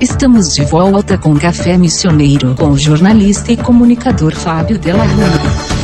Estamos de volta com Café Missioneiro com o jornalista e comunicador Fábio Della Rua.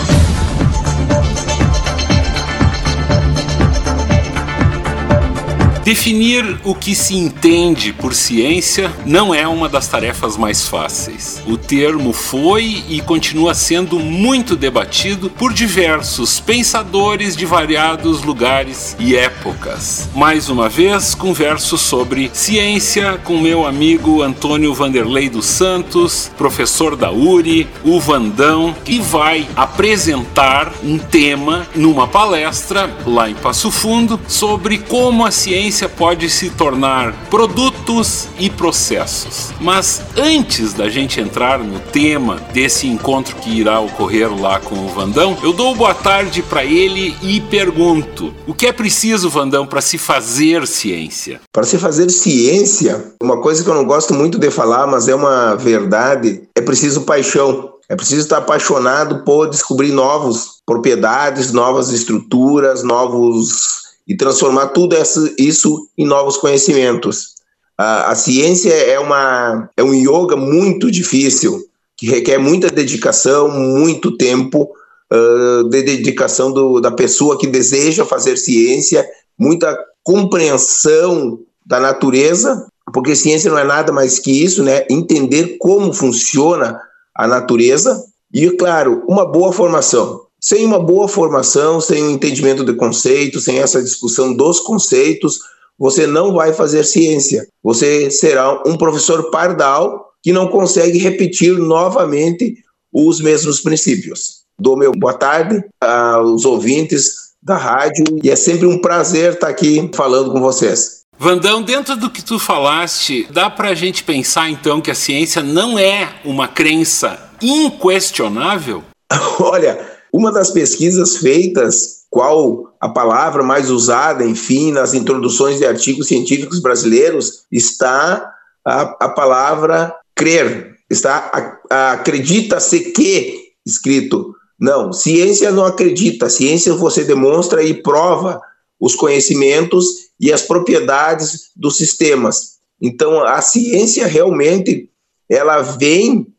Definir o que se entende por ciência não é uma das tarefas mais fáceis. O termo foi e continua sendo muito debatido por diversos pensadores de variados lugares e épocas. Mais uma vez, converso sobre ciência com meu amigo Antônio Vanderlei dos Santos, professor da URI, o Vandão, que vai apresentar um tema numa palestra lá em Passo Fundo sobre como a ciência ciência pode se tornar produtos e processos. Mas antes da gente entrar no tema desse encontro que irá ocorrer lá com o Vandão, eu dou boa tarde para ele e pergunto: o que é preciso, Vandão, para se fazer ciência? Para se fazer ciência, uma coisa que eu não gosto muito de falar, mas é uma verdade, é preciso paixão. É preciso estar apaixonado por descobrir novas propriedades, novas estruturas, novos e transformar tudo isso em novos conhecimentos. A, a ciência é, uma, é um yoga muito difícil, que requer muita dedicação, muito tempo uh, de dedicação do, da pessoa que deseja fazer ciência, muita compreensão da natureza, porque ciência não é nada mais que isso, né? Entender como funciona a natureza e, claro, uma boa formação. Sem uma boa formação, sem um entendimento de conceito, sem essa discussão dos conceitos, você não vai fazer ciência. Você será um professor pardal que não consegue repetir novamente os mesmos princípios. Dou meu boa tarde aos ouvintes da rádio e é sempre um prazer estar aqui falando com vocês. Vandão, dentro do que tu falaste, dá para a gente pensar então que a ciência não é uma crença inquestionável? Olha, uma das pesquisas feitas, qual a palavra mais usada, enfim, nas introduções de artigos científicos brasileiros, está a, a palavra crer, está acredita-se que escrito. Não, ciência não acredita, ciência você demonstra e prova os conhecimentos e as propriedades dos sistemas. Então, a ciência realmente ela vem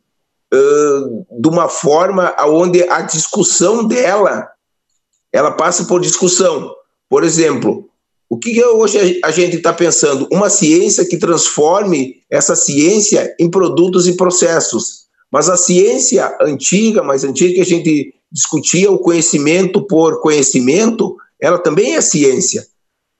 de uma forma onde a discussão dela ela passa por discussão. Por exemplo, o que hoje a gente está pensando? Uma ciência que transforme essa ciência em produtos e processos. Mas a ciência antiga, mais antiga, que a gente discutia o conhecimento por conhecimento, ela também é ciência.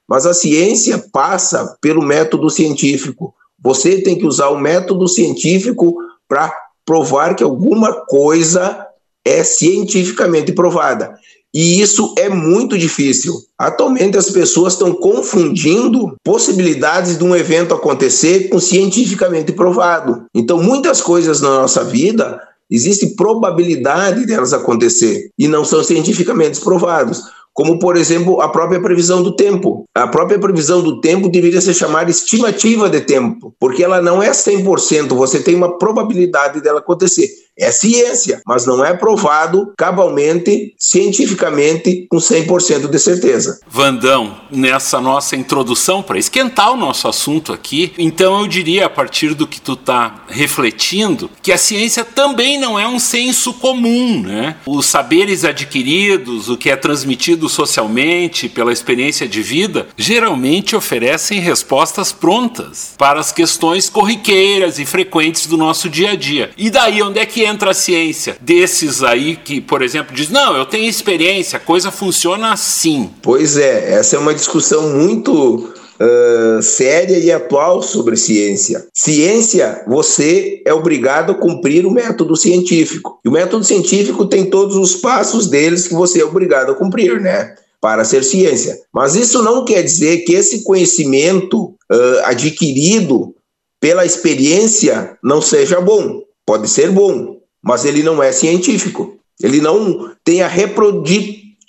Mas a ciência passa pelo método científico. Você tem que usar o método científico para provar que alguma coisa é cientificamente provada. E isso é muito difícil. Atualmente as pessoas estão confundindo possibilidades de um evento acontecer com cientificamente provado. Então, muitas coisas na nossa vida existe probabilidade delas acontecer e não são cientificamente provados como por exemplo a própria previsão do tempo. A própria previsão do tempo deveria ser chamada estimativa de tempo, porque ela não é 100%, você tem uma probabilidade dela acontecer. É ciência, mas não é provado cabalmente, cientificamente, com 100% de certeza. Vandão, nessa nossa introdução, para esquentar o nosso assunto aqui, então eu diria, a partir do que tu está refletindo, que a ciência também não é um senso comum, né? Os saberes adquiridos, o que é transmitido socialmente pela experiência de vida, geralmente oferecem respostas prontas para as questões corriqueiras e frequentes do nosso dia a dia. E daí onde é que entra a ciência? Desses aí que, por exemplo, diz: não, eu tenho experiência, a coisa funciona assim. Pois é, essa é uma discussão muito Uh, séria e atual sobre ciência. Ciência, você é obrigado a cumprir o método científico. E o método científico tem todos os passos deles que você é obrigado a cumprir, né? Para ser ciência. Mas isso não quer dizer que esse conhecimento uh, adquirido pela experiência não seja bom. Pode ser bom, mas ele não é científico. Ele não tem a, reprodu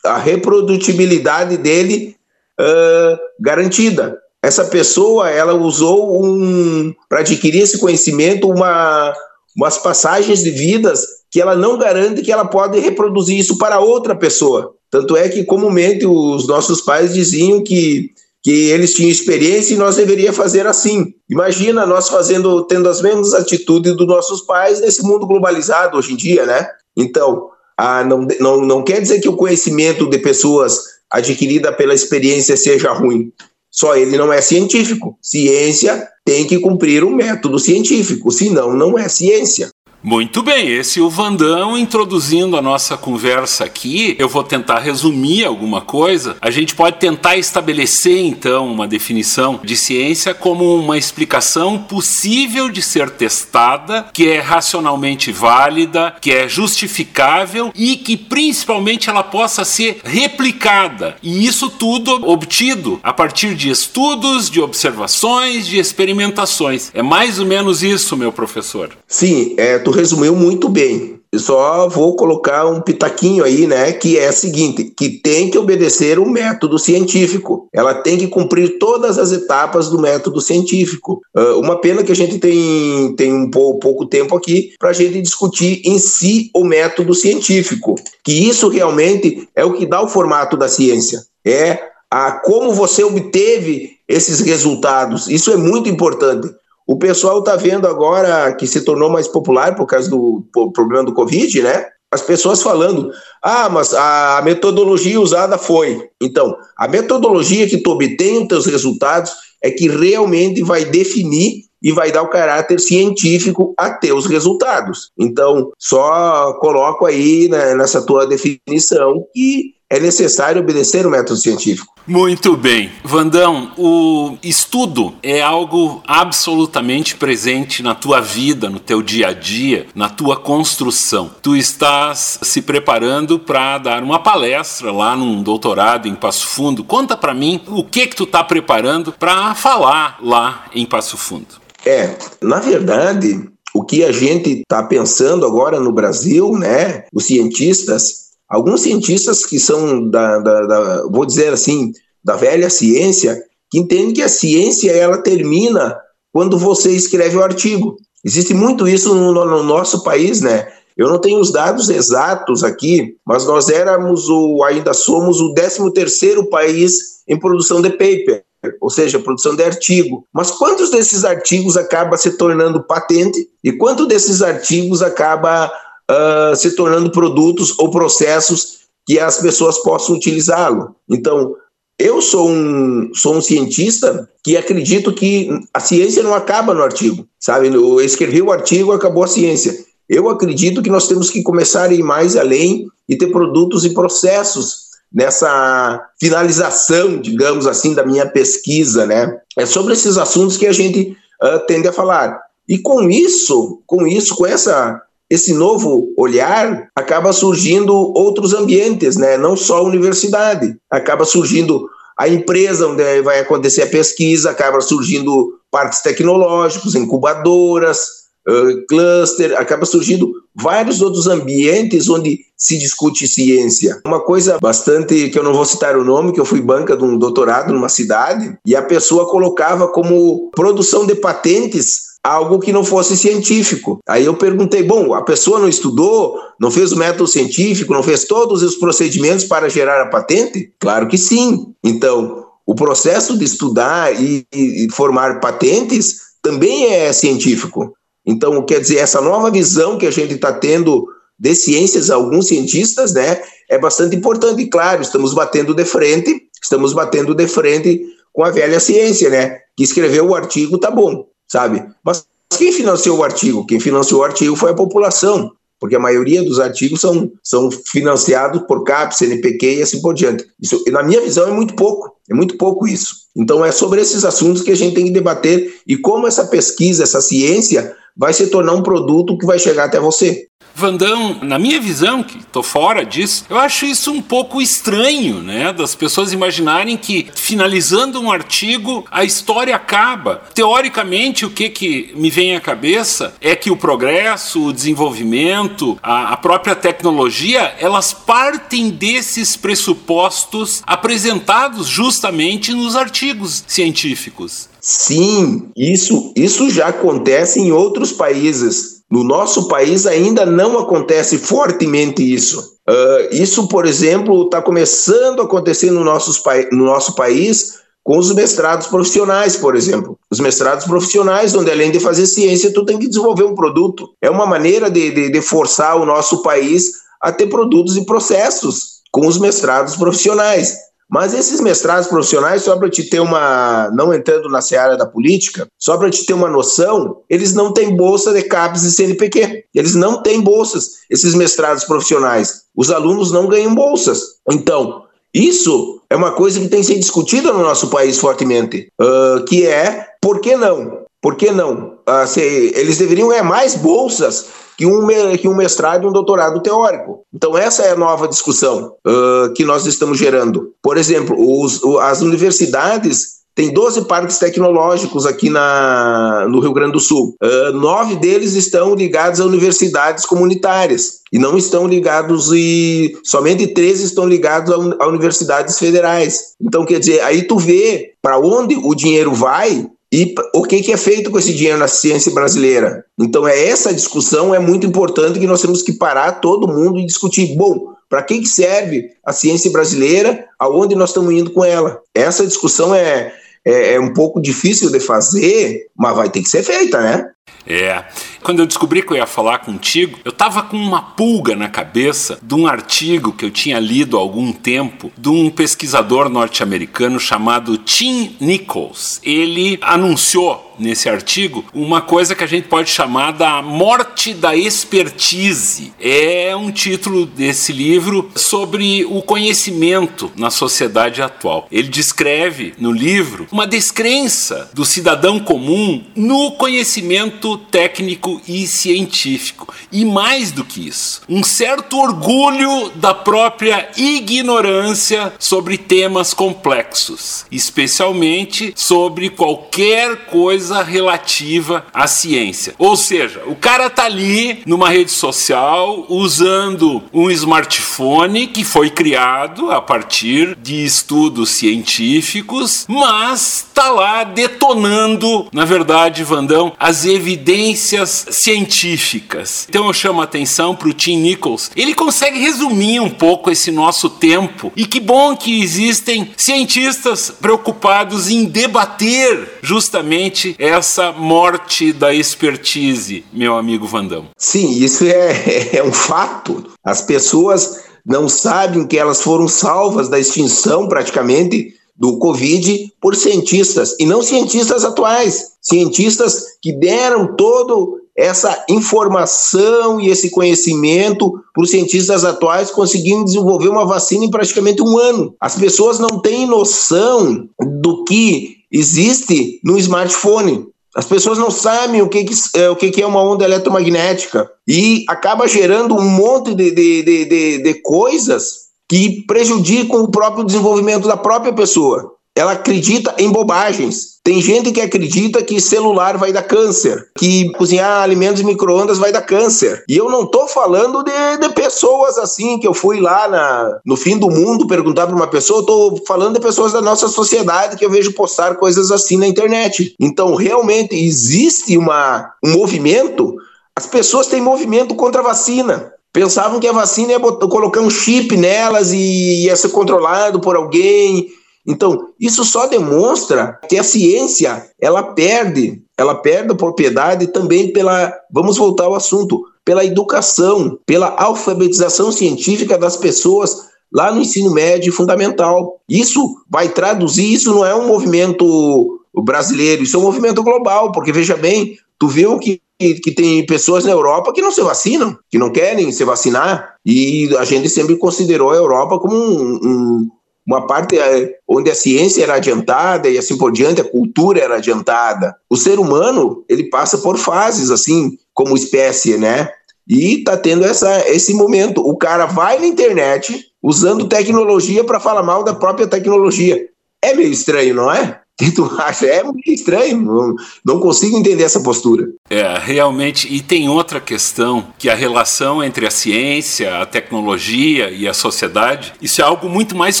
a reprodutibilidade dele uh, garantida. Essa pessoa, ela usou um para adquirir esse conhecimento uma umas passagens de vidas que ela não garante que ela pode reproduzir isso para outra pessoa. Tanto é que comumente os nossos pais diziam que que eles tinham experiência e nós deveria fazer assim. Imagina nós fazendo, tendo as mesmas atitudes dos nossos pais nesse mundo globalizado hoje em dia, né? Então, ah, não, não, não quer dizer que o conhecimento de pessoas adquirida pela experiência seja ruim. Só ele não é científico. Ciência tem que cumprir o método científico, senão não é ciência. Muito bem, esse é o Vandão introduzindo a nossa conversa aqui. Eu vou tentar resumir alguma coisa. A gente pode tentar estabelecer então uma definição de ciência como uma explicação possível de ser testada, que é racionalmente válida, que é justificável e que principalmente ela possa ser replicada. E isso tudo obtido a partir de estudos, de observações, de experimentações. É mais ou menos isso, meu professor. Sim, é, tu resumiu muito bem. Eu só vou colocar um pitaquinho aí, né, que é o seguinte, que tem que obedecer o método científico. Ela tem que cumprir todas as etapas do método científico. Uh, uma pena que a gente tem, tem um pouco, pouco tempo aqui para a gente discutir em si o método científico, que isso realmente é o que dá o formato da ciência. É a como você obteve esses resultados. Isso é muito importante. O pessoal está vendo agora que se tornou mais popular por causa do problema do Covid, né? As pessoas falando, ah, mas a metodologia usada foi. Então, a metodologia que tu obtém os teus resultados é que realmente vai definir e vai dar o caráter científico a teus resultados. Então, só coloco aí né, nessa tua definição que é necessário obedecer o método científico. Muito bem. Vandão, o estudo é algo absolutamente presente na tua vida, no teu dia a dia, na tua construção. Tu estás se preparando para dar uma palestra lá num doutorado em Passo Fundo. Conta para mim o que que tu está preparando para falar lá em Passo Fundo. É, na verdade, o que a gente está pensando agora no Brasil, né, os cientistas Alguns cientistas que são da, da, da, vou dizer assim, da velha ciência, que entendem que a ciência ela termina quando você escreve o artigo. Existe muito isso no, no nosso país, né? Eu não tenho os dados exatos aqui, mas nós éramos o, ainda somos o 13 terceiro país em produção de paper, ou seja, produção de artigo. Mas quantos desses artigos acaba se tornando patente e quanto desses artigos acaba uh, se tornando produtos ou processos que as pessoas possam utilizá-lo. Então, eu sou um, sou um cientista que acredito que a ciência não acaba no artigo, sabe? Eu escrevi o artigo, acabou a ciência. Eu acredito que nós temos que começar a ir mais além e ter produtos e processos nessa finalização, digamos assim, da minha pesquisa, né? É sobre esses assuntos que a gente uh, tende a falar. E com isso, com isso, com essa esse novo olhar acaba surgindo outros ambientes, né? não só a universidade, acaba surgindo a empresa onde vai acontecer a pesquisa, acaba surgindo parques tecnológicos, incubadoras, uh, cluster, acaba surgindo vários outros ambientes onde se discute ciência. Uma coisa bastante que eu não vou citar o nome, que eu fui banca de um doutorado numa cidade e a pessoa colocava como produção de patentes algo que não fosse científico. Aí eu perguntei: bom, a pessoa não estudou, não fez o método científico, não fez todos os procedimentos para gerar a patente? Claro que sim. Então, o processo de estudar e, e formar patentes também é científico. Então, quer dizer, essa nova visão que a gente está tendo de ciências, alguns cientistas, né, é bastante importante. E claro, estamos batendo de frente, estamos batendo de frente com a velha ciência, né, que escreveu o artigo, tá bom, sabe? Mas quem financiou o artigo? Quem financiou o artigo foi a população, porque a maioria dos artigos são, são financiados por CAP, CNPq e assim por diante. Isso, na minha visão, é muito pouco, é muito pouco isso. Então, é sobre esses assuntos que a gente tem que debater e como essa pesquisa, essa ciência, vai se tornar um produto que vai chegar até você. Vandão, na minha visão, que estou fora disso, eu acho isso um pouco estranho, né? Das pessoas imaginarem que finalizando um artigo a história acaba. Teoricamente, o que, que me vem à cabeça é que o progresso, o desenvolvimento, a, a própria tecnologia, elas partem desses pressupostos apresentados justamente nos artigos científicos. Sim, isso, isso já acontece em outros países. No nosso país ainda não acontece fortemente isso. Uh, isso, por exemplo, está começando a acontecer no, nossos no nosso país com os mestrados profissionais, por exemplo. Os mestrados profissionais, onde além de fazer ciência, tu tem que desenvolver um produto. É uma maneira de, de, de forçar o nosso país a ter produtos e processos com os mestrados profissionais. Mas esses mestrados profissionais, só para te ter uma. Não entrando na seara da política, só para te ter uma noção, eles não têm bolsa de CAPES e CNPq. Eles não têm bolsas, esses mestrados profissionais. Os alunos não ganham bolsas. Então, isso é uma coisa que tem sido discutida no nosso país fortemente, uh, que é por que não? Por que não? Uh, se, eles deveriam ganhar mais bolsas que um, que um mestrado e um doutorado teórico. Então, essa é a nova discussão uh, que nós estamos gerando. Por exemplo, os, as universidades tem 12 parques tecnológicos aqui na, no Rio Grande do Sul. Uh, nove deles estão ligados a universidades comunitárias e não estão ligados e somente 13 estão ligados a, a universidades federais. Então, quer dizer, aí tu vê para onde o dinheiro vai e o que, que é feito com esse dinheiro na ciência brasileira. Então, é essa discussão é muito importante que nós temos que parar todo mundo e discutir. Bom, para que, que serve a ciência brasileira? Aonde nós estamos indo com ela? Essa discussão é, é, é um pouco difícil de fazer, mas vai ter que ser feita, né? É. Quando eu descobri que eu ia falar contigo, eu tava com uma pulga na cabeça de um artigo que eu tinha lido há algum tempo de um pesquisador norte-americano chamado Tim Nichols. Ele anunciou nesse artigo uma coisa que a gente pode chamar da morte da expertise. É um título desse livro sobre o conhecimento na sociedade atual. Ele descreve no livro uma descrença do cidadão comum no conhecimento técnico e científico. E mais do que isso, um certo orgulho da própria ignorância sobre temas complexos, especialmente sobre qualquer coisa coisa relativa à ciência. Ou seja, o cara tá ali numa rede social usando um smartphone que foi criado a partir de estudos científicos, mas tá lá detonando, na verdade, Vandão, as evidências científicas. Então eu chamo a atenção para o Tim Nichols. Ele consegue resumir um pouco esse nosso tempo e que bom que existem cientistas preocupados em debater justamente essa morte da expertise, meu amigo Vandão. Sim, isso é, é um fato. As pessoas não sabem que elas foram salvas da extinção praticamente do Covid por cientistas, e não cientistas atuais, cientistas que deram todo essa informação e esse conhecimento para os cientistas atuais conseguindo desenvolver uma vacina em praticamente um ano. As pessoas não têm noção do que existe no smartphone. As pessoas não sabem o que, que, é, o que é uma onda eletromagnética e acaba gerando um monte de, de, de, de, de coisas que prejudicam o próprio desenvolvimento da própria pessoa ela acredita em bobagens. Tem gente que acredita que celular vai dar câncer, que cozinhar alimentos micro-ondas vai dar câncer. E eu não estou falando de, de, pessoas assim, que eu fui lá na, no fim do mundo perguntar para uma pessoa, eu estou falando de pessoas da nossa sociedade que eu vejo postar coisas assim na internet. Então, realmente, existe uma, um movimento, as pessoas têm movimento contra a vacina pensavam que a vacina ia botar, colocar um chip nelas e ia ser controlado por alguém então, isso só demonstra que a ciência, ela perde, ela perde a propriedade também pela, vamos voltar ao assunto, pela educação, pela alfabetização científica das pessoas lá no ensino médio fundamental. Isso vai traduzir, isso não é um movimento brasileiro, isso é um movimento global, porque veja bem, tu viu que que tem pessoas na Europa que não se vacinam, que não querem se vacinar, e a gente sempre considerou a Europa como um, um, uma parte é, onde a ciência era adiantada e assim por diante, a cultura era adiantada. O ser humano, ele passa por fases, assim, como espécie, né? E está tendo essa, esse momento. O cara vai na internet usando tecnologia para falar mal da própria tecnologia. É meio estranho, não é? Que tu acha? É muito estranho, não, não consigo entender essa postura. É, realmente. E tem outra questão, que a relação entre a ciência, a tecnologia e a sociedade, isso é algo muito mais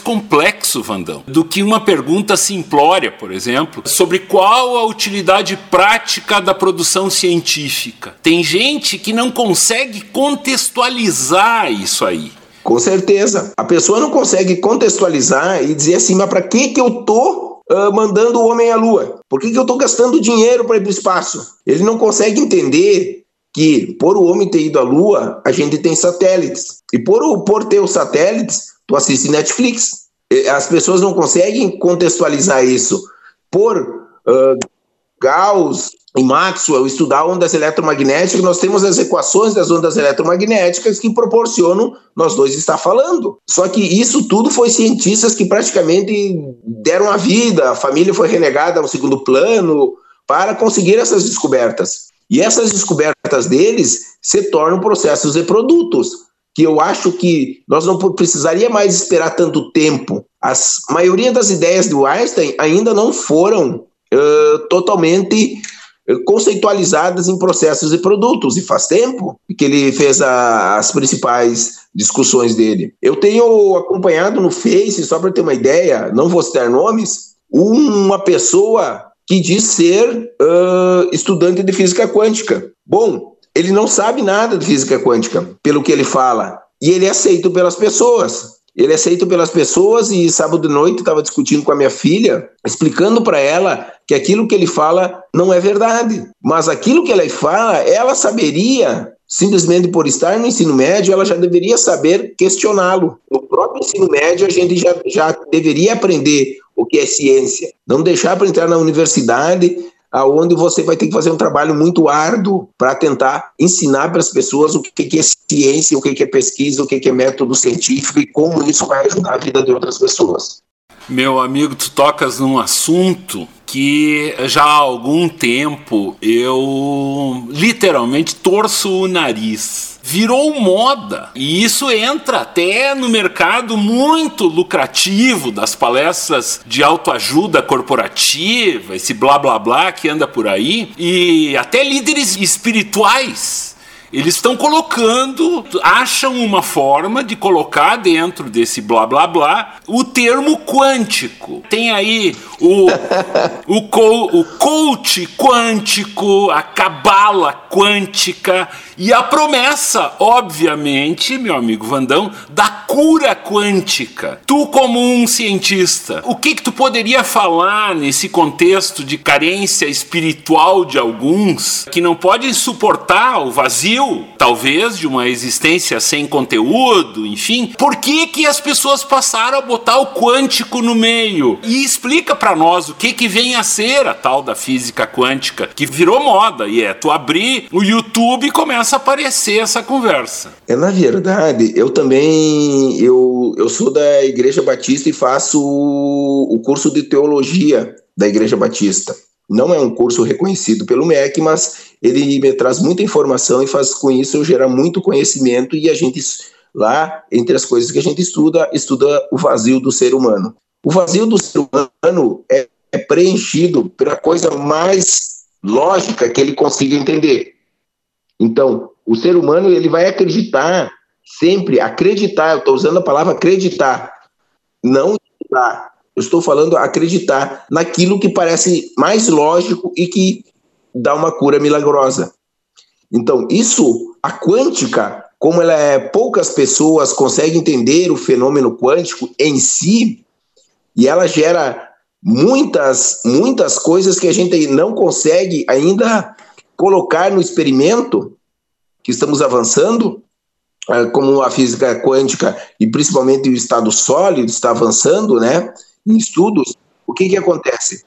complexo, Vandão, do que uma pergunta simplória, por exemplo, sobre qual a utilidade prática da produção científica. Tem gente que não consegue contextualizar isso aí. Com certeza. A pessoa não consegue contextualizar e dizer assim, mas para que que eu tô uh, mandando o homem à lua? Por que, que eu estou gastando dinheiro para ir para o espaço? Ele não consegue entender que, por o homem ter ido à lua, a gente tem satélites. E por, por ter os satélites, tu assiste Netflix. As pessoas não conseguem contextualizar isso. Por uh, Gauss e Maxwell estudar ondas eletromagnéticas, nós temos as equações das ondas eletromagnéticas que proporcionam nós dois estar falando. Só que isso tudo foi cientistas que praticamente deram a vida, a família foi relegada ao segundo plano para conseguir essas descobertas. E essas descobertas deles se tornam processos e produtos, que eu acho que nós não precisaria mais esperar tanto tempo. A maioria das ideias do Einstein ainda não foram uh, totalmente conceitualizadas em processos e produtos, e faz tempo que ele fez a, as principais discussões dele. Eu tenho acompanhado no Face, só para ter uma ideia, não vou citar nomes, uma pessoa que diz ser uh, estudante de física quântica. Bom, ele não sabe nada de física quântica, pelo que ele fala, e ele é aceito pelas pessoas. Ele é aceito pelas pessoas e sábado de noite estava discutindo com a minha filha, explicando para ela que aquilo que ele fala não é verdade, mas aquilo que ela fala, ela saberia simplesmente por estar no ensino médio, ela já deveria saber questioná-lo. No próprio ensino médio, a gente já, já deveria aprender o que é ciência. Não deixar para entrar na universidade aonde você vai ter que fazer um trabalho muito árduo para tentar ensinar para as pessoas o que é ciência, o que é pesquisa, o que é método científico e como isso vai ajudar a vida de outras pessoas. Meu amigo, tu tocas num assunto que já há algum tempo eu literalmente torço o nariz. Virou moda e isso entra até no mercado muito lucrativo das palestras de autoajuda corporativa, esse blá blá blá que anda por aí, e até líderes espirituais eles estão colocando, acham uma forma de colocar dentro desse blá blá blá o termo quântico. Tem aí o, o, co, o coach quântico, a cabala quântica e a promessa, obviamente, meu amigo Vandão, da cura quântica. Tu, como um cientista, o que, que tu poderia falar nesse contexto de carência espiritual de alguns que não podem suportar o vazio, talvez, de uma existência sem conteúdo, enfim? Por que, que as pessoas passaram a botar o quântico no meio? E explica para nós o que, que vem a ser a tal da física quântica, que virou moda, e é tu abrir o YouTube e começa começa a aparecer essa conversa. É, na verdade, eu também eu, eu sou da Igreja Batista e faço o, curso de teologia da Igreja Batista. Não é um curso reconhecido pelo MEC, mas ele me traz muita informação e faz com isso eu gerar muito conhecimento e a gente lá, entre as coisas que a gente estuda, estuda o vazio do ser humano. O vazio do ser humano é, é preenchido pela coisa mais lógica que ele consiga entender. Então, o ser humano ele vai acreditar sempre, acreditar, eu estou usando a palavra acreditar, não acreditar. Eu estou falando acreditar naquilo que parece mais lógico e que dá uma cura milagrosa. Então, isso, a quântica, como ela é, poucas pessoas conseguem entender o fenômeno quântico em si, e ela gera muitas, muitas coisas que a gente não consegue ainda colocar no experimento que estamos avançando, é, como a física quântica e principalmente o estado sólido está avançando, né, em estudos, o que que acontece?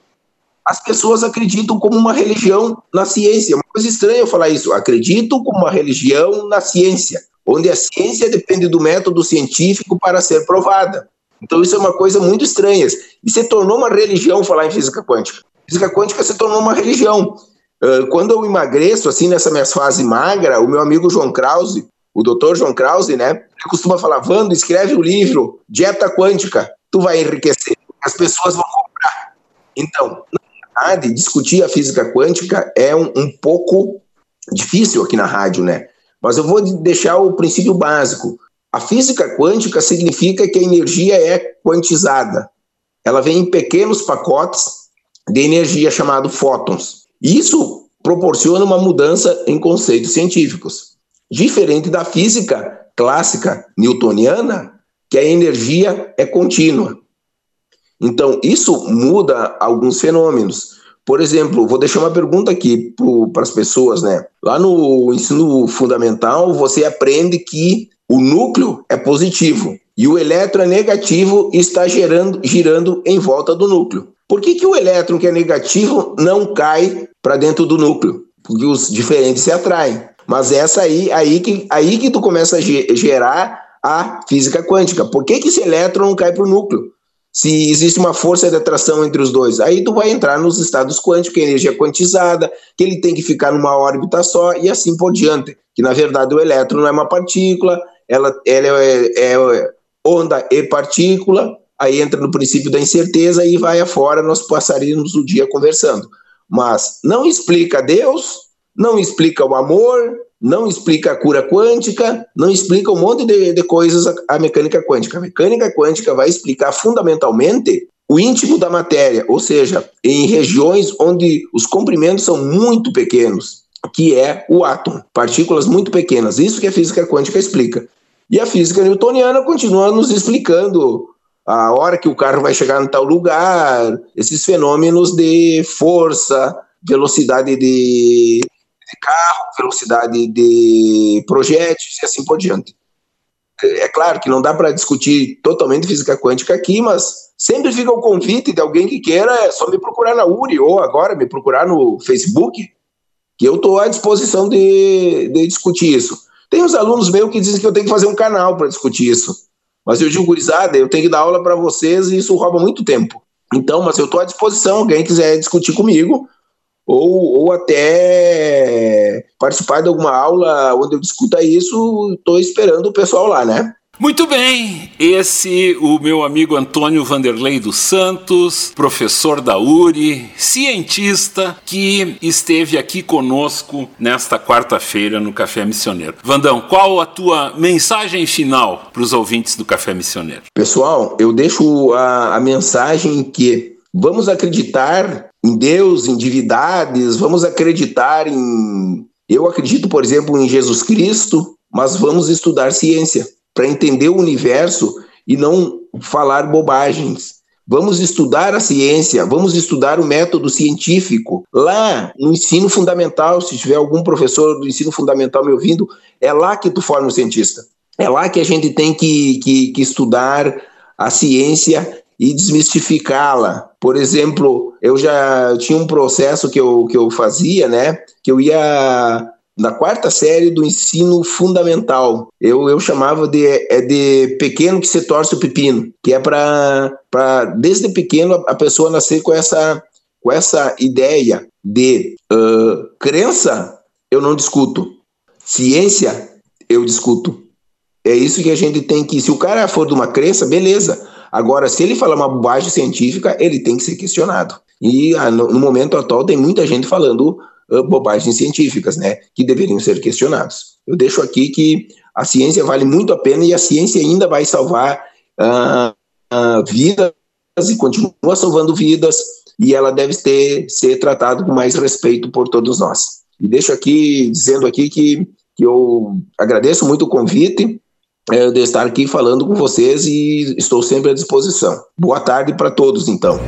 As pessoas acreditam como uma religião na ciência. É uma coisa estranha eu falar isso. Acreditam como uma religião na ciência, onde a ciência depende do método científico para ser provada. Então isso é uma coisa muito estranha. E se tornou uma religião falar em física quântica. Física quântica se tornou uma religião. Ah, quando eu emagreço, assim, nessa minha fase magra, o meu amigo João Krause, o doutor João Krause, né, ele costuma falar, Vando, escreve o livro Dieta Quântica, tu vai enriquecer, as pessoas vão comprar. Então, na verdade, discutir a física quântica é um, um pouco difícil aqui na rádio, né? Mas eu vou deixar o princípio básico. A física quântica significa que a energia é quantizada. Ela vem em pequenos pacotes de energia chamado fótons. Isso proporciona uma mudança em conceitos científicos, diferente da física clássica newtoniana, que a energia é contínua. Então, isso muda alguns fenômenos. Por exemplo, vou deixar uma pergunta aqui para as pessoas, né? Lá no ensino fundamental, você aprende que o núcleo é positivo e o elétron é negativo está gerando, girando em volta do núcleo. Por que, que o elétron que é negativo não cai para dentro do núcleo? Porque os diferentes se atraem. Mas essa aí, aí que, aí que tu começa a gerar a física quântica. Por que, que esse elétron não cai para o núcleo? Se existe uma força de atração entre os dois, aí tu vai entrar nos estados quânticos, que é energia quantizada, que ele tem que ficar numa órbita só e assim por diante. Que na verdade o elétron não é uma partícula, ela, ela é, é onda e partícula, aí entra no princípio da incerteza e vai afora, nós passaríamos o dia conversando. Mas não explica Deus, não explica o amor, não explica a cura quântica, não explica um monte de, de coisas a, a mecânica quântica. A mecânica quântica vai explicar fundamentalmente o íntimo da matéria, ou seja, em regiões onde os comprimentos são muito pequenos, que é o átomo, partículas muito pequenas. Isso que a física quântica explica. E a física newtoniana continua nos explicando a hora que o carro vai chegar em tal lugar, esses fenômenos de força, velocidade de de carro, velocidade de projéteis e assim por diante. É claro que não dá para discutir totalmente física quântica aqui, mas sempre fica o convite de alguém que queira, é só me procurar na URI ou agora me procurar no Facebook, que eu estou à disposição de, de discutir isso. Tem uns alunos meus que dizem que eu tenho que fazer um canal para discutir isso. Mas eu digo, gurizada, eu tenho que dar aula para vocês e isso rouba muito tempo. Então, mas eu estou à disposição, alguém quiser discutir comigo, ou, ou até participar de alguma aula onde eu discuta isso, estou esperando o pessoal lá, né? Muito bem, esse o meu amigo Antônio Vanderlei dos Santos, professor da URI, cientista que esteve aqui conosco nesta quarta-feira no Café Missioneiro. Vandão, qual a tua mensagem final para os ouvintes do Café Missioneiro? Pessoal, eu deixo a, a mensagem que vamos acreditar em Deus, em divindades, vamos acreditar em. Eu acredito, por exemplo, em Jesus Cristo, mas vamos estudar ciência para entender o universo e não falar bobagens. Vamos estudar a ciência, vamos estudar o método científico. Lá no ensino fundamental, se tiver algum professor do ensino fundamental me ouvindo, é lá que tu forma o cientista. É lá que a gente tem que, que, que estudar a ciência e desmistificá-la. Por exemplo, eu já tinha um processo que eu, que eu fazia, né? Que eu ia na quarta série do ensino fundamental. Eu, eu chamava de, é de pequeno que se torce o pepino, que é para desde pequeno a pessoa nascer com essa, com essa ideia de uh, crença, eu não discuto. Ciência, eu discuto. É isso que a gente tem que. Se o cara for de uma crença, beleza. Agora, se ele falar uma bobagem científica, ele tem que ser questionado. E ah, no, momento atual tem muita gente falando bobagens científicas, né, que deveriam ser questionados. Eu deixo aqui que a ciência vale muito a pena e a ciência ainda vai salvar uh, uh, vidas e continua salvando vidas e ela deve ter, ser tratada com mais respeito por todos nós. E deixo aqui dizendo aqui que, que eu agradeço muito o convite é, de estar aqui falando com vocês e estou sempre à disposição. Boa tarde para todos, então.